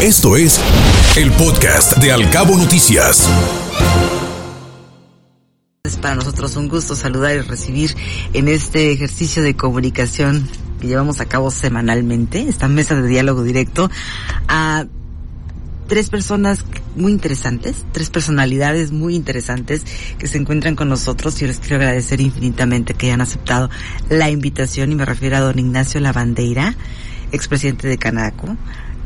Esto es el podcast de Alcabo Noticias. Es para nosotros un gusto saludar y recibir en este ejercicio de comunicación que llevamos a cabo semanalmente, esta mesa de diálogo directo, a tres personas muy interesantes, tres personalidades muy interesantes que se encuentran con nosotros. Yo les quiero agradecer infinitamente que hayan aceptado la invitación y me refiero a don Ignacio Lavandeira, expresidente de Canaco,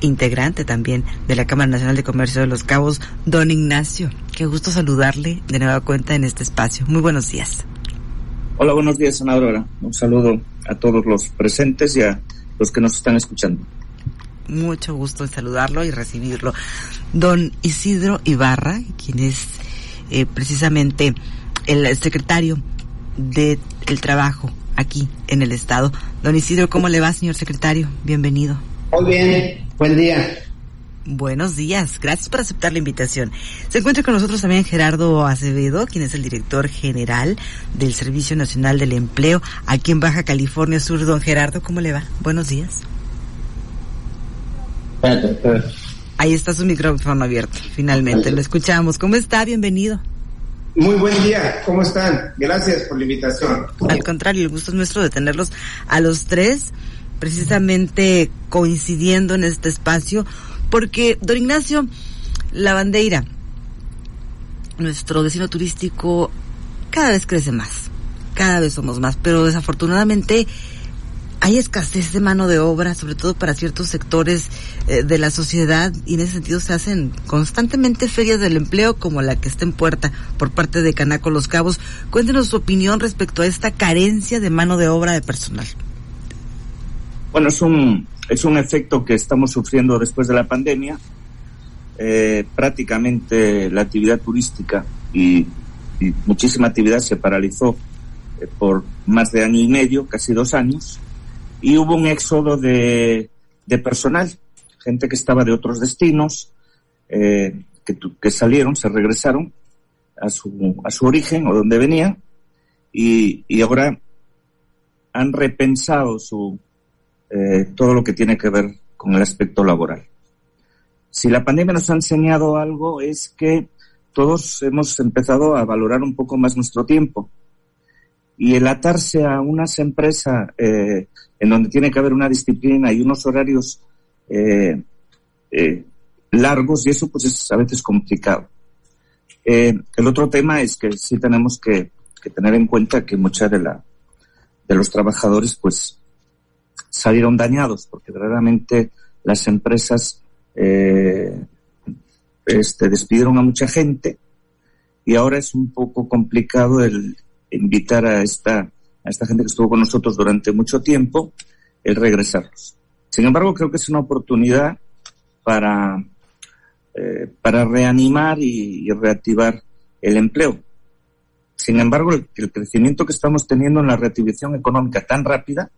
integrante también de la Cámara Nacional de Comercio de los Cabos, don Ignacio. Qué gusto saludarle de nueva cuenta en este espacio. Muy buenos días. Hola, buenos días, Ana Aurora. Un saludo a todos los presentes y a los que nos están escuchando. Mucho gusto en saludarlo y recibirlo. Don Isidro Ibarra, quien es eh, precisamente el secretario del Trabajo aquí en el Estado. Don Isidro, ¿cómo le va, señor secretario? Bienvenido. Muy bien, buen día. Buenos días, gracias por aceptar la invitación. Se encuentra con nosotros también Gerardo Acevedo, quien es el director general del Servicio Nacional del Empleo aquí en Baja California Sur. Don Gerardo, ¿cómo le va? Buenos días. Ahí está su micrófono abierto, finalmente. Lo escuchamos. ¿Cómo está? Bienvenido. Muy buen día, ¿cómo están? Gracias por la invitación. Al contrario, el gusto es nuestro de tenerlos a los tres precisamente coincidiendo en este espacio, porque, don Ignacio, la bandeira, nuestro vecino turístico, cada vez crece más, cada vez somos más, pero desafortunadamente hay escasez de mano de obra, sobre todo para ciertos sectores eh, de la sociedad, y en ese sentido se hacen constantemente ferias del empleo como la que está en puerta por parte de Canaco Los Cabos. Cuéntenos su opinión respecto a esta carencia de mano de obra de personal. Bueno, es un, es un efecto que estamos sufriendo después de la pandemia. Eh, prácticamente la actividad turística y, muchísima actividad se paralizó eh, por más de año y medio, casi dos años, y hubo un éxodo de, de personal, gente que estaba de otros destinos, eh, que, que, salieron, se regresaron a su, a su origen o donde venían, y, y ahora han repensado su, eh, todo lo que tiene que ver con el aspecto laboral. Si la pandemia nos ha enseñado algo es que todos hemos empezado a valorar un poco más nuestro tiempo y el atarse a unas empresas eh, en donde tiene que haber una disciplina y unos horarios eh, largos y eso pues es a veces complicado. el otro tema es que sí tenemos que, tener en cuenta que mucha de de los trabajadores pues salieron dañados, porque verdaderamente las empresas eh, este, despidieron a mucha gente y ahora es un poco complicado el invitar a esta, a esta gente que estuvo con nosotros durante mucho tiempo, el regresarlos. Sin embargo, creo que es una oportunidad para, eh, para reanimar y, reactivar el empleo. Sin embargo, el, el, crecimiento que estamos teniendo en la reactivación económica tan rápida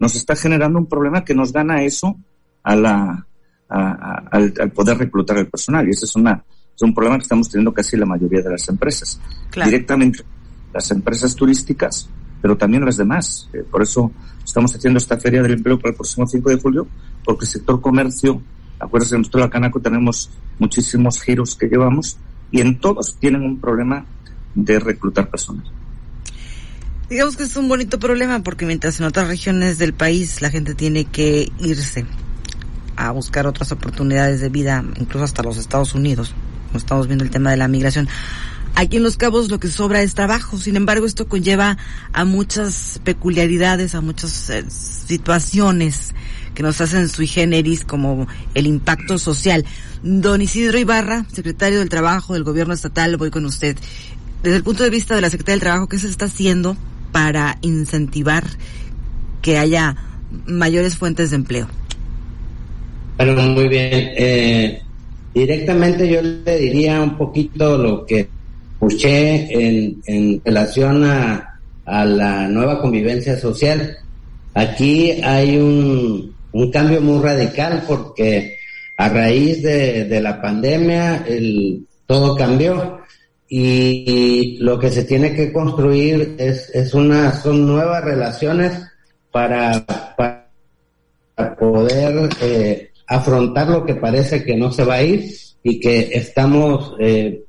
nos está generando un problema que nos gana eso a la, al, poder reclutar el personal. Y ese es, una, es un problema que estamos teniendo casi la mayoría de las empresas. Directamente las empresas turísticas, pero también las demás. Eh, por eso estamos haciendo esta feria del empleo para el próximo 5 de julio, porque el sector comercio, acuérdense, en nuestro Canaco tenemos muchísimos giros que llevamos y en todos tienen un problema de reclutar personal. Digamos que es un bonito problema porque mientras en otras regiones del país la gente tiene que irse a buscar otras oportunidades de vida, incluso hasta los Estados Unidos, como estamos viendo el tema de la migración. Aquí en Los Cabos lo que sobra es trabajo, sin embargo esto conlleva a muchas peculiaridades, a muchas eh, situaciones que nos hacen sui generis como el impacto social. Don Isidro Ibarra, secretario del Trabajo del Gobierno Estatal, voy con usted. Desde el punto de vista de la Secretaría del Trabajo, ¿qué se está haciendo para incentivar que haya mayores fuentes de empleo? Bueno, muy bien. Eh, directamente yo le diría un poquito lo que escuché en, en relación a, la nueva convivencia social. Aquí hay un, un cambio muy radical porque a raíz de, de la pandemia el, todo cambió y lo que se tiene que construir es, es una, son nuevas relaciones para, para poder eh, afrontar lo que parece que no se va a ir y que estamos eh,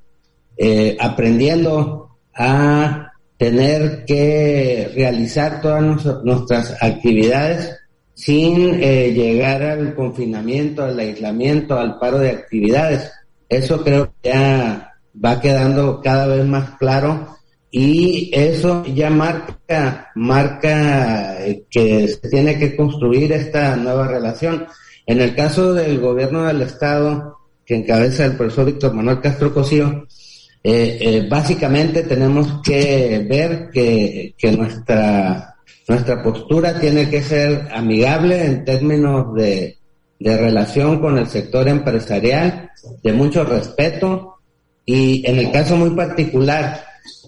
eh, aprendiendo a tener que realizar todas nuestras actividades sin eh, llegar al confinamiento, al aislamiento, al paro de actividades. Eso creo que ya va quedando cada vez más claro y eso ya marca, marca que se tiene que construir esta nueva relación. En el caso del gobierno del Estado, que encabeza el profesor Víctor Manuel Castro Cosío, eh, eh, básicamente tenemos que ver que, que, nuestra, nuestra postura tiene que ser amigable en términos de, de relación con el sector empresarial, de mucho respeto y en el caso muy particular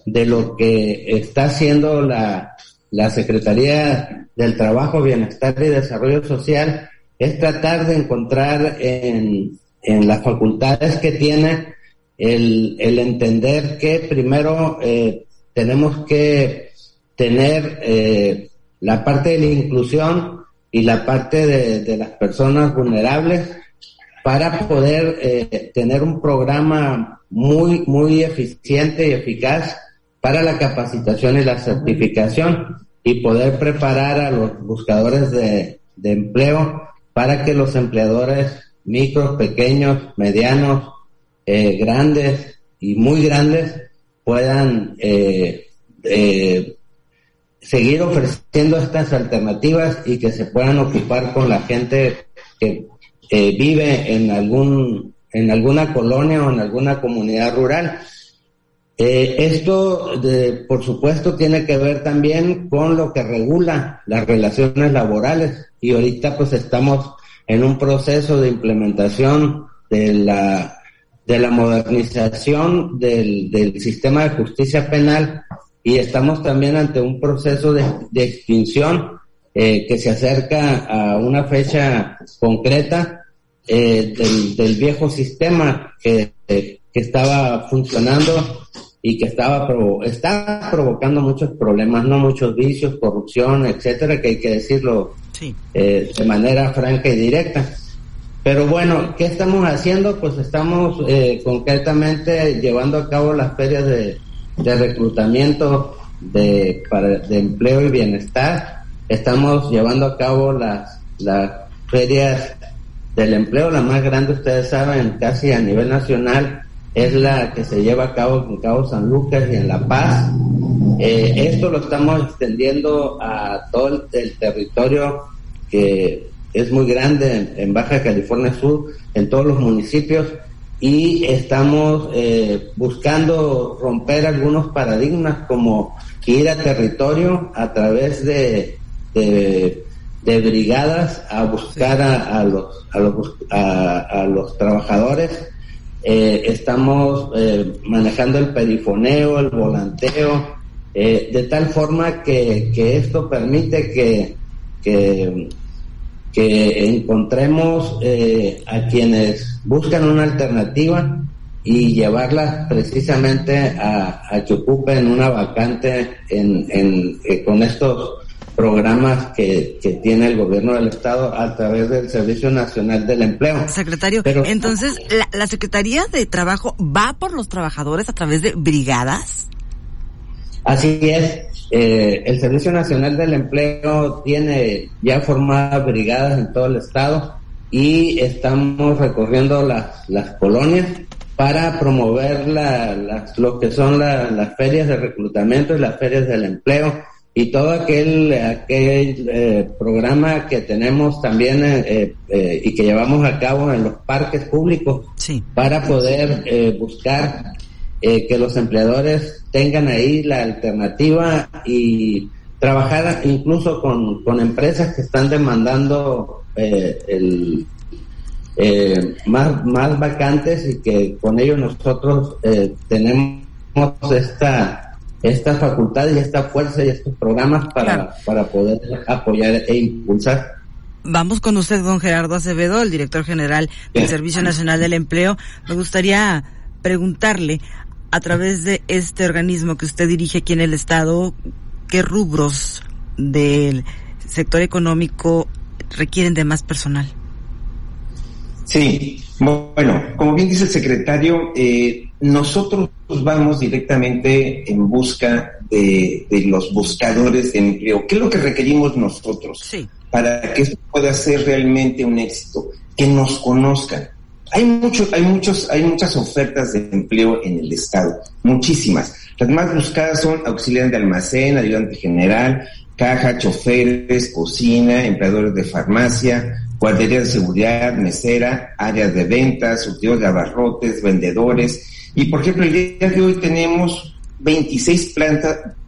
de lo que está haciendo la, la Secretaría del Trabajo, Bienestar y Desarrollo Social, es tratar de encontrar en, en las facultades que tiene el, el entender que primero eh, tenemos que tener eh, la parte de la inclusión y la parte de, de las personas vulnerables para poder eh, tener un programa muy, muy eficiente y eficaz para la capacitación y la certificación y poder preparar a los buscadores de, de empleo para que los empleadores micros, pequeños, medianos, eh, grandes y muy grandes puedan eh, eh, seguir ofreciendo estas alternativas y que se puedan ocupar con la gente que vive en algún en alguna colonia o en alguna comunidad rural. esto, de, por supuesto, tiene que ver también con lo que regula las relaciones laborales. Y ahorita pues estamos en un proceso de implementación de la, de la modernización del, del sistema de justicia penal. Y estamos también ante un proceso de, de extinción eh, que se acerca a una fecha concreta eh, del, del, viejo sistema que, que, estaba funcionando y que estaba provo está provocando muchos problemas, no muchos vicios, corrupción, etcétera, que hay que decirlo eh, de manera franca y directa. Pero bueno, ¿qué estamos haciendo? Pues estamos eh, concretamente llevando a cabo las ferias de, de reclutamiento de, para, de empleo y bienestar. Estamos llevando a cabo las, las ferias del empleo, la más grande, ustedes saben, casi a nivel nacional, es la que se lleva a cabo en Cabo San Lucas y en La Paz. Eh, esto lo estamos extendiendo a todo el, territorio que es muy grande en, Baja California Sur, en todos los municipios, y estamos eh, buscando romper algunos paradigmas como ir a territorio a través de, de, brigadas a buscar a, los, a, los, a los trabajadores. Eh, estamos eh, manejando el perifoneo, el volanteo, eh, de tal forma que, que esto permite que, que, que encontremos a quienes buscan una alternativa y llevarlas precisamente a, a que ocupen una vacante en, en, con estos programas que, que, tiene el gobierno del estado a través del Servicio Nacional del Empleo. Secretario, entonces la, la, Secretaría de Trabajo va por los trabajadores a través de brigadas. Así es. Eh, el Servicio Nacional del Empleo tiene ya formadas brigadas en todo el estado y estamos recorriendo las, las colonias para promover la, las, lo que son las ferias de reclutamiento y las ferias del empleo y todo aquel, aquel eh, programa que tenemos también eh, eh, y que llevamos a cabo en los parques públicos para poder buscar que los empleadores tengan ahí la alternativa y trabajar incluso con, con empresas que están demandando el, más, más vacantes y que con ello nosotros tenemos esta esta facultad y esta fuerza y estos programas para, para poder apoyar e impulsar. Vamos con usted, don Gerardo Acevedo, el director general del Servicio Nacional del Empleo. Me gustaría preguntarle, a través de este organismo que usted dirige aquí en el Estado, ¿qué rubros del sector económico requieren de más personal? Sí, bueno, como bien dice el secretario, eh, nosotros vamos directamente en busca de, los buscadores de empleo. ¿Qué es lo que requerimos nosotros para que esto pueda ser realmente un éxito? Que nos conozcan. Hay muchos, hay muchos, hay muchas ofertas de empleo en el estado, muchísimas. Las más buscadas son auxiliar de almacén, ayudante general, caja, choferes, cocina, empleadores de farmacia, guardería de seguridad, mesera, áreas de ventas, surtidores de abarrotes, vendedores. Y por ejemplo, el día de hoy tenemos 26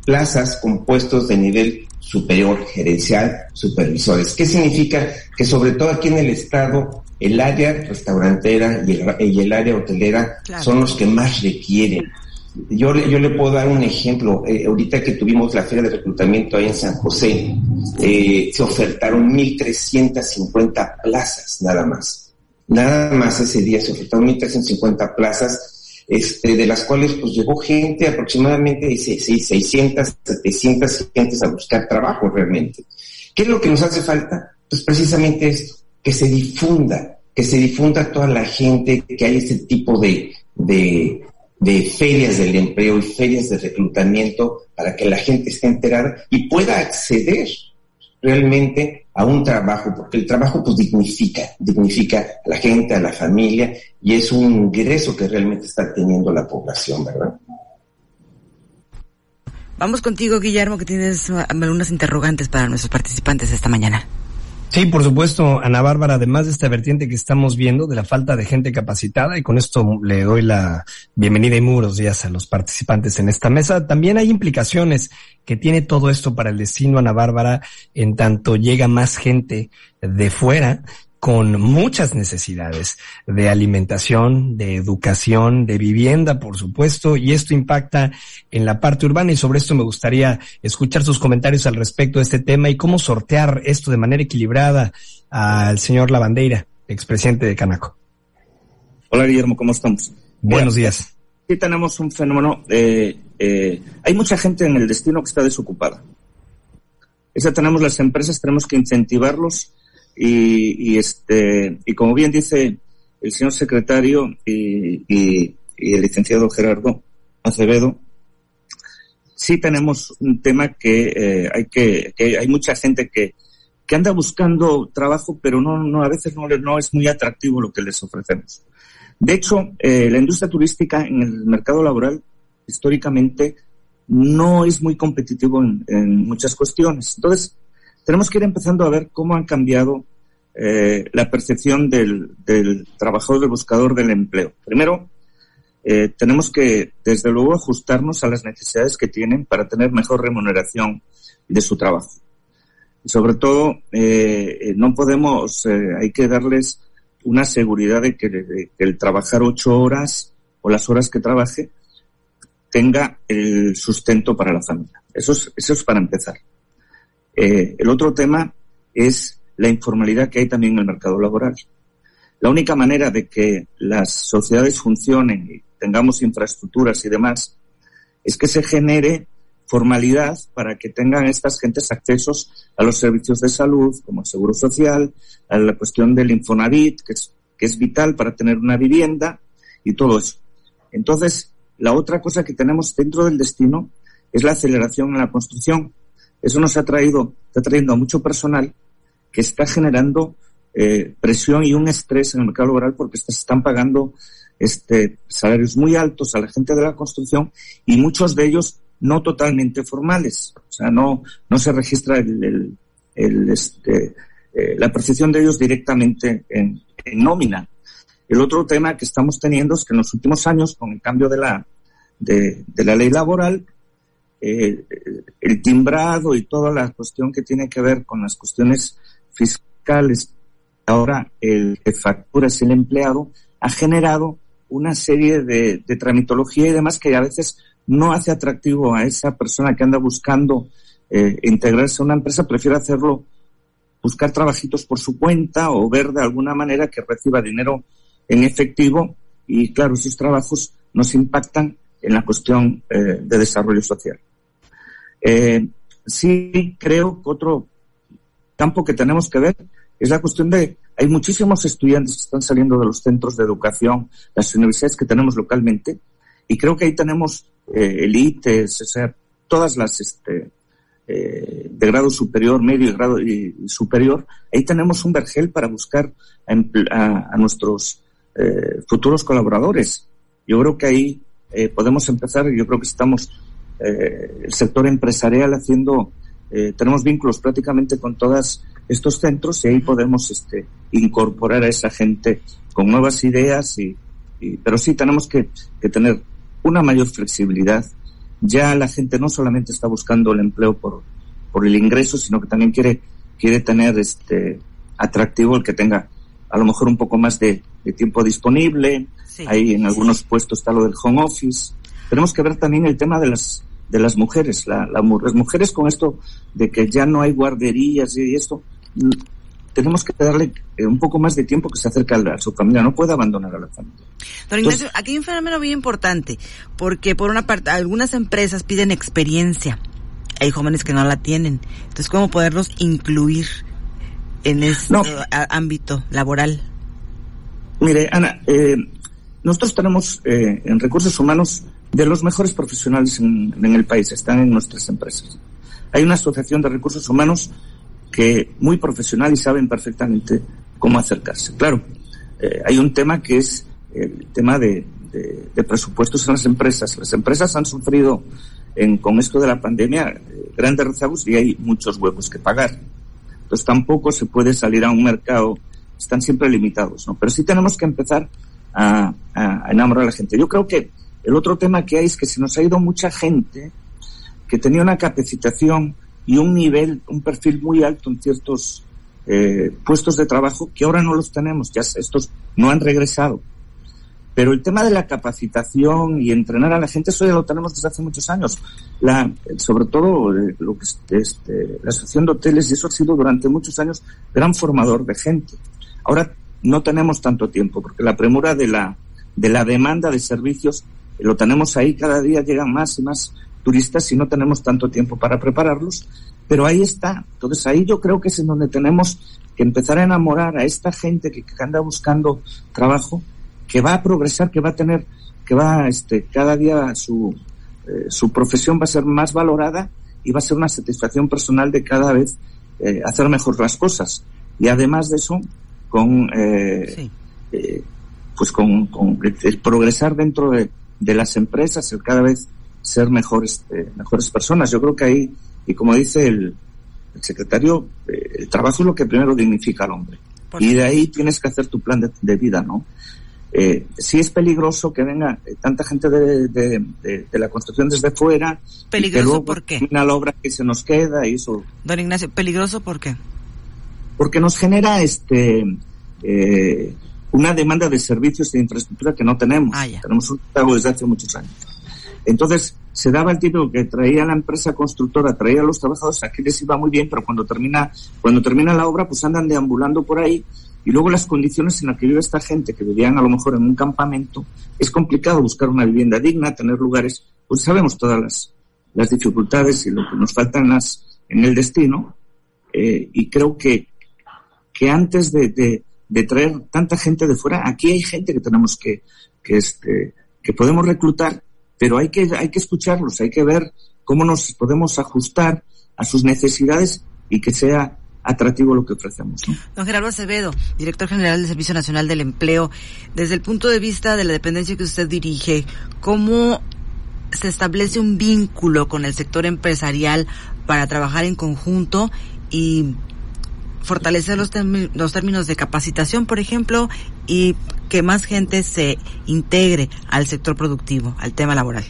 plazas con puestos de nivel superior, gerencial, supervisores. ¿Qué significa? Que sobre todo aquí en el estado, el área restaurantera y el, área hotelera son los que más requieren yo, yo le puedo dar un ejemplo. Eh, ahorita que tuvimos la feria de reclutamiento ahí en San José, eh, se ofertaron 1.350 plazas nada más. Nada más ese día se ofertaron 1.350 plazas, este, de las cuales pues llegó gente aproximadamente de 600, 700 gentes a buscar trabajo realmente. ¿Qué es lo que nos hace falta? Pues precisamente esto, que se difunda, que se difunda toda la gente, que hay este tipo de, de, de ferias del empleo y ferias de reclutamiento para que la gente esté enterada y pueda acceder realmente a un trabajo, porque el trabajo pues dignifica, dignifica a la gente, a la familia y es un ingreso que realmente está teniendo la población, ¿verdad? Vamos contigo, Guillermo, que tienes algunas interrogantes para nuestros participantes esta mañana. Sí, por supuesto, Ana Bárbara, además de esta vertiente que estamos viendo de la falta de gente capacitada, y con esto le doy la bienvenida y muros días a los participantes en esta mesa, también hay implicaciones que tiene todo esto para el destino, Ana Bárbara, en tanto llega más gente de fuera con muchas necesidades de alimentación, de educación, de vivienda, por supuesto, y esto impacta en la parte urbana y sobre esto me gustaría escuchar sus comentarios al respecto de este tema y cómo sortear esto de manera equilibrada al señor Lavandeira, expresidente de Canaco. Hola Guillermo, ¿cómo estamos? Buenos días. Aquí tenemos un fenómeno, eh, eh, hay mucha gente en el destino que está desocupada. Esa tenemos las empresas, tenemos que incentivarlos y, este, y como bien dice el señor secretario y, el licenciado Gerardo Acevedo, sí tenemos un tema que eh, hay que, hay mucha gente que, que anda buscando trabajo, pero no, no a veces no, no es muy atractivo lo que les ofrecemos. De hecho, eh, la industria turística en el mercado laboral históricamente no es muy competitivo en, en muchas cuestiones. Entonces, tenemos que ir empezando a ver cómo han cambiado eh, la percepción del, del, trabajador, del buscador del empleo. Primero, eh, tenemos que, desde luego, ajustarnos a las necesidades que tienen para tener mejor remuneración de su trabajo. Y sobre todo, eh, no podemos, hay que darles una seguridad de que, de que, el trabajar ocho horas o las horas que trabaje tenga el sustento para la familia. Eso es, eso es para empezar. Eh, el otro tema es la informalidad que hay también en el mercado laboral. La única manera de que las sociedades funcionen y tengamos infraestructuras y demás es que se genere formalidad para que tengan estas gentes accesos a los servicios de salud, como el seguro social, a la cuestión del Infonavit, que es, que es vital para tener una vivienda y todo eso. Entonces, la otra cosa que tenemos dentro del destino es la aceleración en la construcción. Eso nos ha traído, está trayendo a mucho personal que está generando eh, presión y un estrés en el mercado laboral porque se están pagando este, salarios muy altos a la gente de la construcción y muchos de ellos no totalmente formales. O sea, no, no se registra el, el, este, eh, la percepción de ellos directamente en, nómina. El otro tema que estamos teniendo es que en los últimos años, con el cambio de la, de la ley laboral, eh, el timbrado y toda la cuestión que tiene que ver con las cuestiones fiscales, ahora el que factura es el empleado, ha generado una serie de, tramitología y demás que a veces no hace atractivo a esa persona que anda buscando eh, integrarse a una empresa, prefiere hacerlo, buscar trabajitos por su cuenta o ver de alguna manera que reciba dinero en efectivo y claro, esos trabajos nos impactan en la cuestión eh, de desarrollo social. Eh, sí creo que otro campo que tenemos que ver es la cuestión de Hay muchísimos estudiantes que están saliendo de los centros de educación, las universidades que tenemos localmente, y creo que ahí tenemos eh, sea, todas las este, eh, de grado superior, medio y grado superior, ahí tenemos un vergel para buscar a, nuestros futuros colaboradores. Yo creo que ahí eh, podemos empezar, yo creo que estamos, eh, el sector empresarial haciendo, eh, tenemos vínculos prácticamente con todos estos centros y ahí podemos este, incorporar a esa gente con nuevas ideas y, y pero sí tenemos que, que tener una mayor flexibilidad. Ya la gente no solamente está buscando el empleo por, por el ingreso, sino que también quiere, quiere tener este atractivo el que tenga a lo mejor un poco más de, de tiempo disponible. Sí, Ahí en algunos sí. puestos está lo del home office. Tenemos que ver también el tema de las de las mujeres, la, la, las mujeres con esto de que ya no hay guarderías y esto, tenemos que darle eh, un poco más de tiempo que se acerque a, su familia, no puede abandonar a la familia. Don Ignacio, Entonces, aquí hay un fenómeno bien importante, porque por una parte, algunas empresas piden experiencia, hay jóvenes que no la tienen, entonces, ¿cómo poderlos incluir en este no. ámbito laboral? Mire, Ana, eh, nosotros tenemos eh, en recursos humanos de los mejores profesionales en, el país, están en nuestras empresas. Hay una asociación de recursos humanos que muy profesional y saben perfectamente cómo acercarse. Claro, eh, hay un tema que es el tema de, presupuestos en las empresas. Las empresas han sufrido en, con esto de la pandemia eh, grandes rezagos y hay muchos huecos que pagar. Entonces tampoco se puede salir a un mercado, están siempre limitados, ¿no? Pero sí tenemos que empezar a, a, enamorar a la gente. Yo creo que el otro tema que hay es que se nos ha ido mucha gente que tenía una capacitación y un nivel, un perfil muy alto en ciertos eh, puestos de trabajo que ahora no los tenemos, ya estos no han regresado. Pero el tema de la capacitación y entrenar a la gente, eso ya lo tenemos desde hace muchos años. La, sobre todo eh, lo que este, la asociación de hoteles, y eso ha sido durante muchos años gran formador de gente. Ahora no tenemos tanto tiempo, porque la premura de la, de la demanda de servicios lo tenemos ahí, cada día llegan más y más turistas y no tenemos tanto tiempo para prepararlos, pero ahí está. Entonces ahí yo creo que es en donde tenemos que empezar a enamorar a esta gente que, anda buscando trabajo, que va a progresar, que va a tener, que va este, cada día su, eh, su profesión va a ser más valorada y va a ser una satisfacción personal de cada vez eh, hacer mejor las cosas. Y además de eso, con, eh, sí. eh, pues con, con el progresar dentro de, de las empresas, el cada vez ser mejores, eh, mejores personas. Yo creo que ahí, y como dice el, el secretario, eh, el trabajo es lo que primero dignifica al hombre. Por y de ahí tienes que hacer tu plan de, de vida, ¿no? Eh, sí es peligroso que venga tanta gente de, de, de, de, la construcción desde fuera. ¿Peligroso y que luego por qué? la obra que se nos queda y eso. Don Ignacio, ¿peligroso por qué? Porque nos genera este eh, una demanda de servicios de infraestructura que no tenemos. Ah. Tenemos un pago desde hace muchos años. Entonces, se daba el tipo que traía la empresa constructora, traía a los trabajadores, aquí les iba muy bien, pero cuando termina, cuando termina la obra, pues andan deambulando por ahí, y luego las condiciones en las que vive esta gente, que vivían a lo mejor en un campamento, es complicado buscar una vivienda digna, tener lugares, pues sabemos todas las, las dificultades y lo que nos falta en las, en el destino, eh, y creo que, que antes de, de, traer tanta gente de fuera, aquí hay gente que tenemos que, que este, que podemos reclutar pero hay que, hay que escucharlos, hay que ver cómo nos podemos ajustar a sus necesidades y que sea atractivo lo que ofrecemos. Don Gerardo Acevedo, director general del Servicio Nacional del Empleo, desde el punto de vista de la dependencia que usted dirige, ¿cómo se establece un vínculo con el sector empresarial para trabajar en conjunto y fortalecer los, términos de capacitación, por ejemplo, y que más gente se integre al sector productivo, al tema laboral.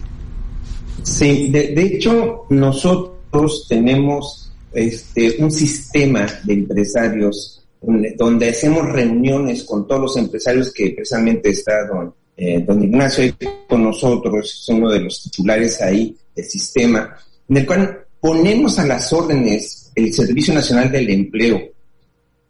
Sí, de, hecho, nosotros tenemos este, un sistema de empresarios donde hacemos reuniones con todos los empresarios que precisamente está don, eh, don Ignacio con nosotros, es uno de los titulares ahí del sistema, en el cual ponemos a las órdenes el Servicio Nacional del Empleo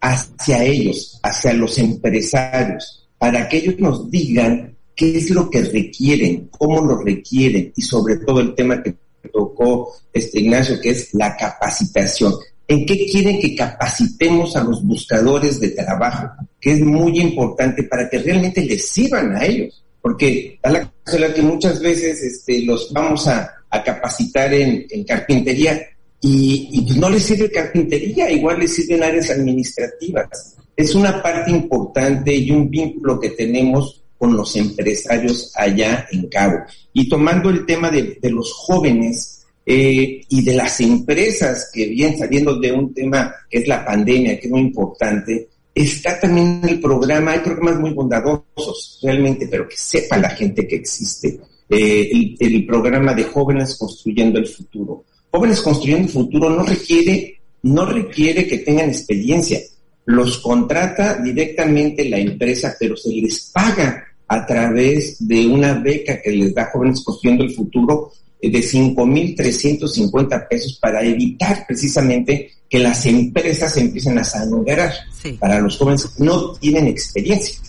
hacia ellos, hacia los empresarios, para que ellos nos digan qué es lo que requieren, cómo lo requieren y sobre todo el tema que tocó este Ignacio, que es la capacitación. en qué quieren que capacitemos a los buscadores de trabajo, que es muy importante para que realmente les sirvan a ellos, porque a la que muchas veces este, los vamos a, capacitar en, carpintería y, pues no les sirve carpintería, igual les sirven áreas administrativas. Es una parte importante y un vínculo que tenemos con los empresarios allá en Cabo. Y tomando el tema de, los jóvenes, eh, y de las empresas que vienen saliendo de un tema que es la pandemia, que es muy importante, está también el programa, hay programas muy bondadosos realmente, pero que sepa la gente que existe, eh, el, programa de Jóvenes Construyendo el Futuro. Jóvenes Construyendo el Futuro no requiere, no requiere que tengan experiencia, los contrata directamente la empresa, pero se les paga a través de una beca que les da Jóvenes Construyendo el Futuro de 5.350 pesos para evitar precisamente que las empresas empiecen a sangrar para los jóvenes que no tienen experiencia.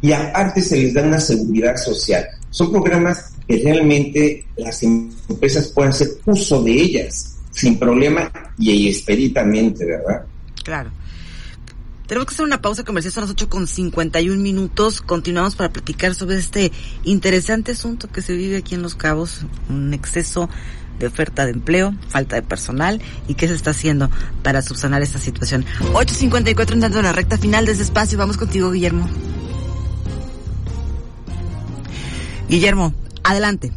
Y aparte se les da una seguridad social. Son programas que realmente las empresas pueden hacer uso de ellas sin problema y expeditamente, ¿verdad? Claro. Tenemos que hacer una pausa comercial, son las 8 con 51 minutos. Continuamos para platicar sobre este interesante asunto que se vive aquí en Los Cabos, un exceso de oferta de empleo, falta de personal y qué se está haciendo para subsanar esta situación. 8.54 entrando en la recta final de este espacio. Vamos contigo, Guillermo. Guillermo, adelante.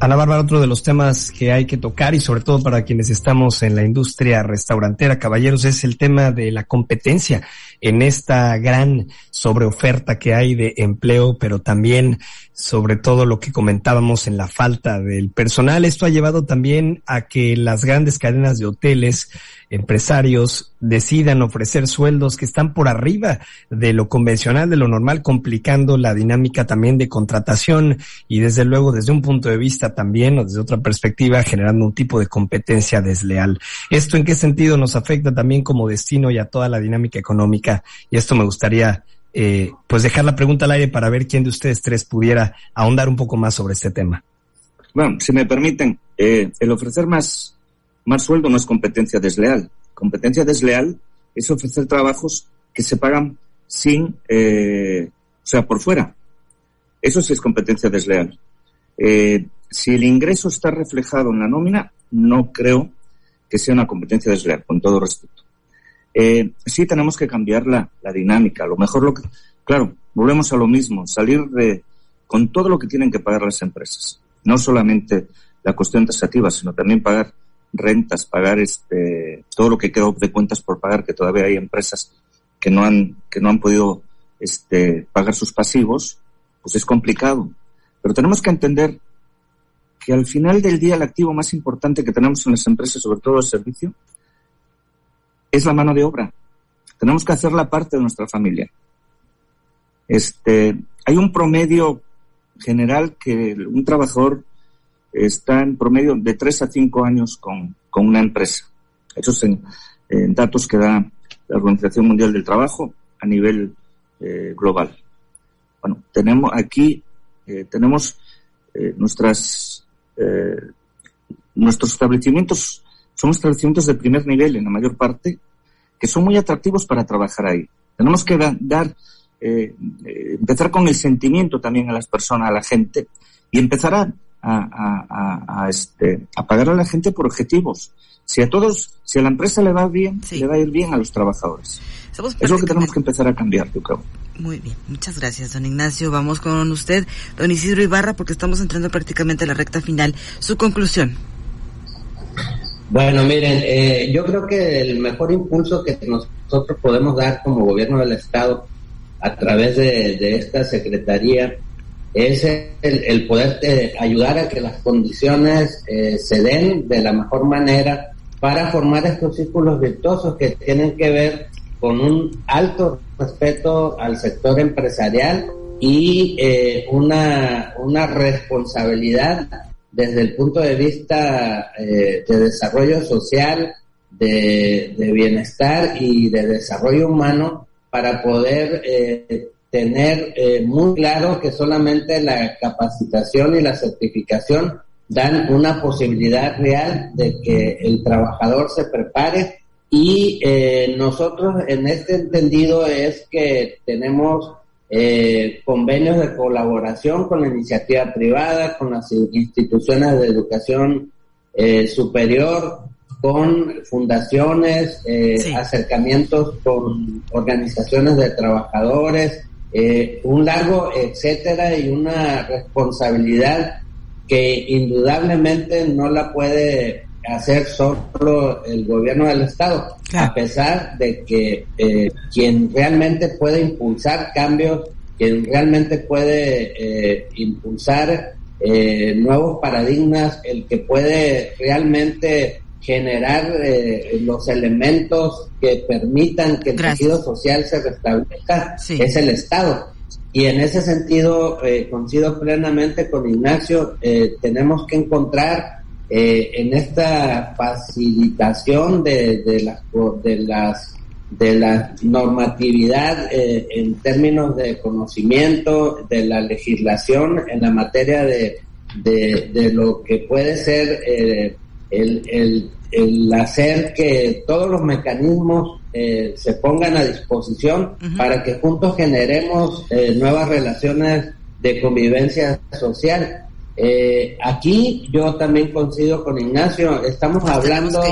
Ana Bárbara, otro de los temas que hay que tocar y sobre todo para quienes estamos en la industria restaurantera, caballeros, es el tema de la competencia en esta gran sobreoferta que hay de empleo, pero también sobre todo lo que comentábamos en la falta del personal. Esto ha llevado también a que las grandes cadenas de hoteles, empresarios, decidan ofrecer sueldos que están por arriba de lo convencional, de lo normal, complicando la dinámica también de contratación y desde luego desde un punto de vista también o desde otra perspectiva generando un tipo de competencia desleal. ¿Esto en qué sentido nos afecta también como destino y a toda la dinámica económica? Y esto me gustaría eh, pues dejar la pregunta al aire para ver quién de ustedes tres pudiera ahondar un poco más sobre este tema. Bueno, si me permiten, eh, el ofrecer más, más sueldo no es competencia desleal. Competencia desleal es ofrecer trabajos que se pagan sin, eh, o sea, por fuera. Eso sí es competencia desleal. Si el ingreso está reflejado en la nómina, no creo que sea una competencia desleal, con todo respeto. Eh, sí tenemos que cambiar la, la dinámica. A lo mejor lo que, claro, volvemos a lo mismo, salir de, con todo lo que tienen que pagar las empresas. No solamente la cuestión taxativa, sino también pagar rentas, pagar este, todo lo que quedó de cuentas por pagar, que todavía hay empresas que no han, que no han podido, este, pagar sus pasivos, pues es complicado. Pero tenemos que entender que al final del día el activo más importante que tenemos en las empresas, sobre todo el servicio, es la mano de obra. Tenemos que hacer la parte de nuestra familia. Este, hay un promedio general que un trabajador está en promedio de tres a cinco años con, con una empresa. Eso es en, datos que da la Organización Mundial del Trabajo a nivel eh, global. Bueno, tenemos aquí, eh, tenemos eh, nuestras, nuestros establecimientos son establecimientos de primer nivel en la mayor parte, que son muy atractivos para trabajar ahí. Tenemos que dar, eh, eh, empezar con el sentimiento también a las personas, a la gente, y empezar a, a, a, este, a pagar a la gente por objetivos. Si a todos, si a la empresa le va bien, le va a ir bien a los trabajadores. es lo que tenemos que empezar a cambiar, yo creo. Muy bien, muchas gracias, don Ignacio. Vamos con usted, don Isidro Ibarra, porque estamos entrando prácticamente a la recta final. Su conclusión. Bueno, miren, eh, yo creo que el mejor impulso que nosotros podemos dar como gobierno del Estado a través de, esta Secretaría es el, poder eh, ayudar a que las condiciones eh, se den de la mejor manera para formar estos círculos virtuosos que tienen que ver con un alto respeto al sector empresarial y una, una responsabilidad desde el punto de vista eh, de desarrollo social, de, bienestar y de desarrollo humano para poder eh, tener eh, muy claro que solamente la capacitación y la certificación dan una posibilidad real de que el trabajador se prepare. Y eh, nosotros en este entendido es que tenemos eh, convenios de colaboración con la iniciativa privada, con las instituciones de educación eh, superior, con fundaciones, eh, acercamientos con organizaciones de trabajadores, eh, un largo etcétera y una responsabilidad que indudablemente no la puede hacer solo el gobierno del Estado, a pesar de que eh, quien realmente puede impulsar cambios, quien realmente puede eh, impulsar eh, nuevos paradigmas, el que puede realmente generar los elementos que permitan que el tejido social se restablezca, es el Estado. Y en ese sentido, coincido plenamente con Ignacio, tenemos que encontrar eh, en esta facilitación de, de, las, de las de la normatividad eh, en términos de conocimiento de la legislación en la materia de, de, lo que puede ser eh, el, el, el, hacer que todos los mecanismos se pongan a disposición para que juntos generemos nuevas relaciones de convivencia social eh, aquí yo también coincido con Ignacio, estamos hablando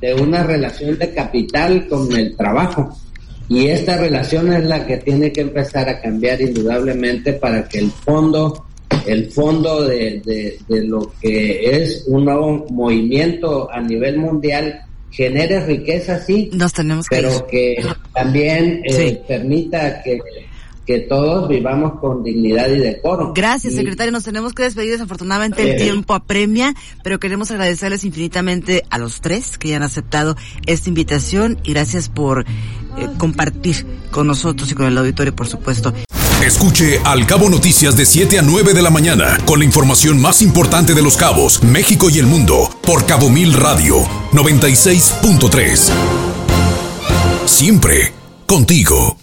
de una relación de capital con el trabajo. Y esta relación es la que tiene que empezar a cambiar indudablemente para que el fondo, el fondo de, de, lo que es un nuevo movimiento a nivel mundial genere riqueza, sí, Nos tenemos pero que también eh, permita que que todos vivamos con dignidad y decoro. Gracias, secretario. Nos tenemos que despedir. Desafortunadamente el tiempo apremia, pero queremos agradecerles infinitamente a los tres que hayan aceptado esta invitación y gracias por eh, compartir con nosotros y con el auditorio, por supuesto. Escuche Al Cabo Noticias de 7 a 9 de la mañana con la información más importante de los cabos, México y el mundo por Cabo Mil Radio 96.3. Siempre contigo.